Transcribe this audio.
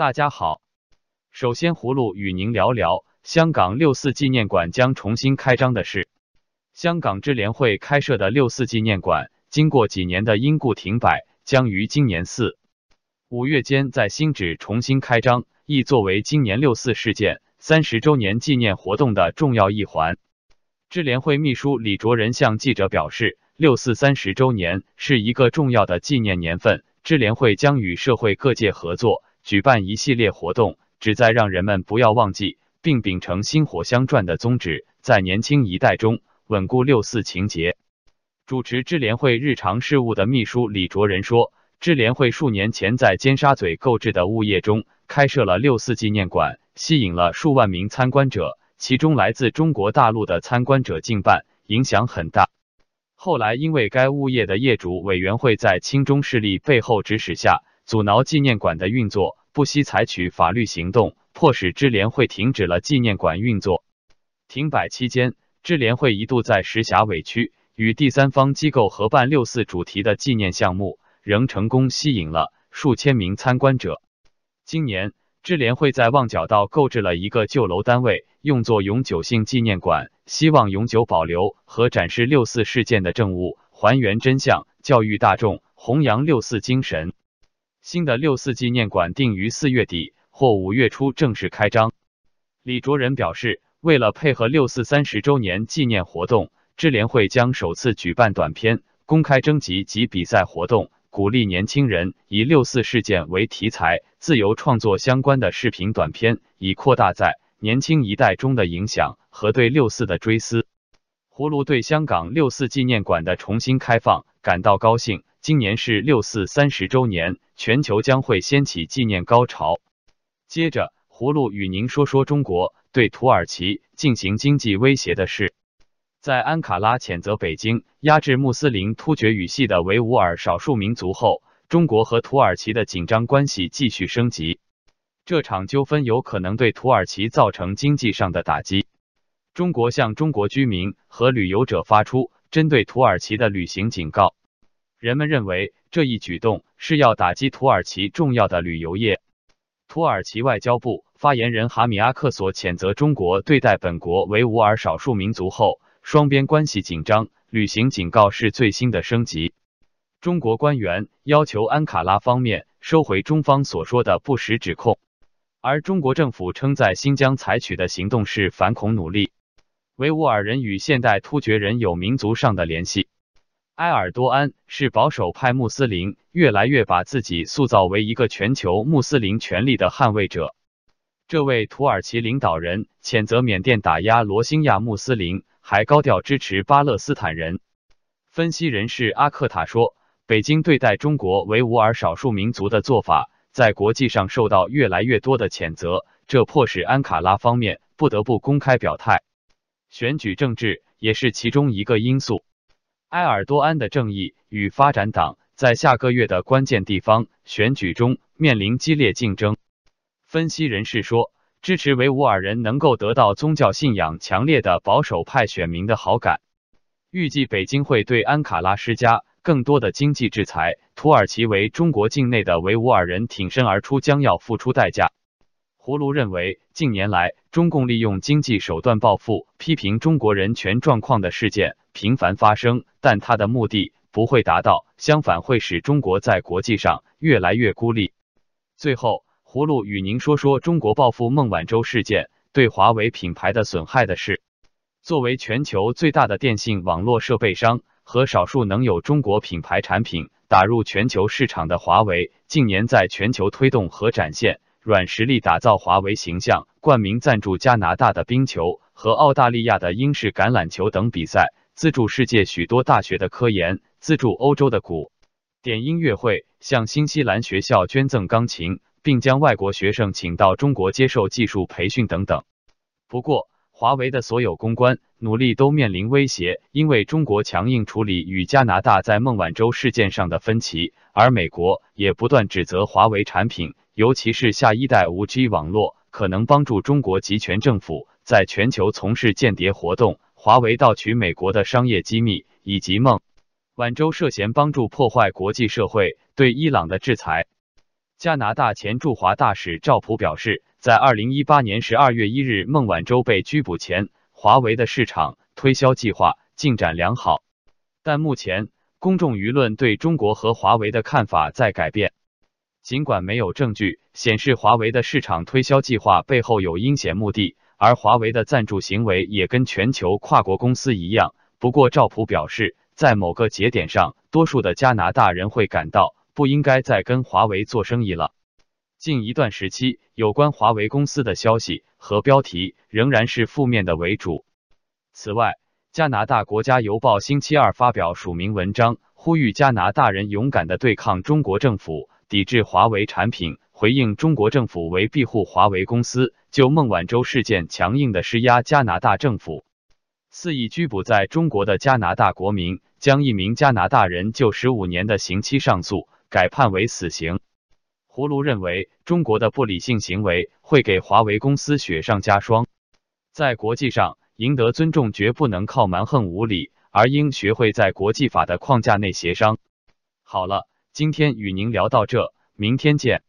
大家好，首先葫芦与您聊聊香港六四纪念馆将重新开张的事。香港支联会开设的六四纪念馆，经过几年的因故停摆，将于今年四五月间在新址重新开张，亦作为今年六四事件三十周年纪念活动的重要一环。支联会秘书李卓人向记者表示，六四三十周年是一个重要的纪念年份，支联会将与社会各界合作，举办一系列活动，旨在让人们不要忘记，并秉承薪火相传的宗旨，在年轻一代中。稳固六四情节。主持支联会日常事务的秘书李卓人说，支联会数年前在尖沙咀购置的物业中开设了六四纪念馆，吸引了数万名参观者，其中来自中国大陆的参观者近半，影响很大。后来因为该物业的业主委员会在亲中势力背后指使下，阻挠纪念馆的运作，不惜采取法律行动，迫使支联会停止了纪念馆运作。停摆期间。支联会一度在石硖尾区与第三方机构合办六四主题的纪念项目，仍成功吸引了数千名参观者。今年，支联会在旺角道购置了一个旧楼单位，用作永久性纪念馆，希望永久保留和展示六四事件的证物，还原真相，教育大众，弘扬六四精神。新的六四纪念馆定于四月底或五月初正式开张。李卓人表示。为了配合六四三十周年纪念活动，支联会将首次举办短片公开征集及比赛活动，鼓励年轻人以六四事件为题材，自由创作相关的视频短片，以扩大在年轻一代中的影响和对六四的追思。葫芦对香港六四纪念馆的重新开放感到高兴。今年是六四三十周年，全球将会掀起纪念高潮。接着，葫芦与您说说中国。对土耳其进行经济威胁的事，在安卡拉谴责北京压制穆斯林突厥语系的维吾尔少数民族后，中国和土耳其的紧张关系继续升级。这场纠纷有可能对土耳其造成经济上的打击。中国向中国居民和旅游者发出针对土耳其的旅行警告，人们认为这一举动是要打击土耳其重要的旅游业。土耳其外交部发言人哈米阿克索谴责中国对待本国维吾尔少数民族后，双边关系紧张，旅行警告是最新的升级。中国官员要求安卡拉方面收回中方所说的不实指控，而中国政府称在新疆采取的行动是反恐努力。维吾尔人与现代突厥人有民族上的联系。埃尔多安是保守派穆斯林，越来越把自己塑造为一个全球穆斯林权利的捍卫者。这位土耳其领导人谴责缅甸打压罗兴亚穆斯林，还高调支持巴勒斯坦人。分析人士阿克塔说，北京对待中国维吾尔少数民族的做法，在国际上受到越来越多的谴责，这迫使安卡拉方面不得不公开表态。选举政治也是其中一个因素。埃尔多安的正义与发展党在下个月的关键地方选举中面临激烈竞争。分析人士说，支持维吾尔人能够得到宗教信仰强烈的保守派选民的好感。预计北京会对安卡拉施加更多的经济制裁。土耳其为中国境内的维吾尔人挺身而出，将要付出代价。葫芦认为，近年来中共利用经济手段报复、批评中国人权状况的事件。频繁发生，但它的目的不会达到，相反会使中国在国际上越来越孤立。最后，葫芦与您说说中国报复孟晚舟事件对华为品牌的损害的事。作为全球最大的电信网络设备商和少数能有中国品牌产品打入全球市场的华为，近年在全球推动和展现软实力，打造华为形象，冠名赞助加拿大的冰球和澳大利亚的英式橄榄球等比赛。资助世界许多大学的科研，资助欧洲的古典音乐会，向新西兰学校捐赠钢琴，并将外国学生请到中国接受技术培训等等。不过，华为的所有公关努力都面临威胁，因为中国强硬处理与加拿大在孟晚舟事件上的分歧，而美国也不断指责华为产品，尤其是下一代五 G 网络可能帮助中国集权政府在全球从事间谍活动。华为盗取美国的商业机密，以及孟晚舟涉嫌帮助破坏国际社会对伊朗的制裁。加拿大前驻华大使赵普表示，在二零一八年十二月一日孟晚舟被拘捕前，华为的市场推销计划进展良好。但目前，公众舆论对中国和华为的看法在改变。尽管没有证据显示华为的市场推销计划背后有阴险目的，而华为的赞助行为也跟全球跨国公司一样。不过，赵普表示，在某个节点上，多数的加拿大人会感到不应该再跟华为做生意了。近一段时期，有关华为公司的消息和标题仍然是负面的为主。此外，加拿大国家邮报星期二发表署名文章，呼吁加拿大人勇敢的对抗中国政府。抵制华为产品，回应中国政府为庇护华为公司，就孟晚舟事件强硬的施压加拿大政府。肆意拘捕在中国的加拿大国民，将一名加拿大人就十五年的刑期上诉，改判为死刑。胡卢认为，中国的不理性行为会给华为公司雪上加霜。在国际上赢得尊重，绝不能靠蛮横无理，而应学会在国际法的框架内协商。好了。今天与您聊到这，明天见。